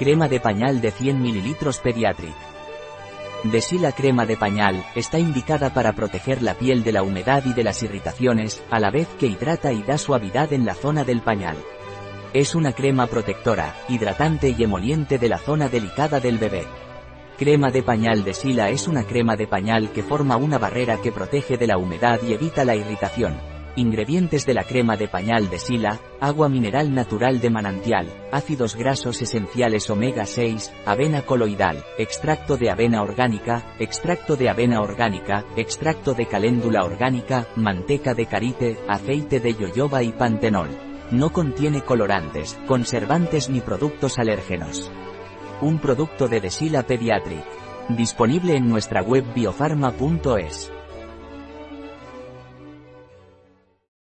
Crema de pañal de 100 ml Pediatric. Desila crema de pañal, está indicada para proteger la piel de la humedad y de las irritaciones, a la vez que hidrata y da suavidad en la zona del pañal. Es una crema protectora, hidratante y emoliente de la zona delicada del bebé. Crema de pañal de Sila es una crema de pañal que forma una barrera que protege de la humedad y evita la irritación. Ingredientes de la crema de pañal de Sila, agua mineral natural de manantial, ácidos grasos esenciales omega 6, avena coloidal, extracto de avena orgánica, extracto de avena orgánica, extracto de caléndula orgánica, manteca de carite, aceite de yoyoba y pantenol. No contiene colorantes, conservantes ni productos alérgenos. Un producto de Desila Pediatric. Disponible en nuestra web biofarma.es.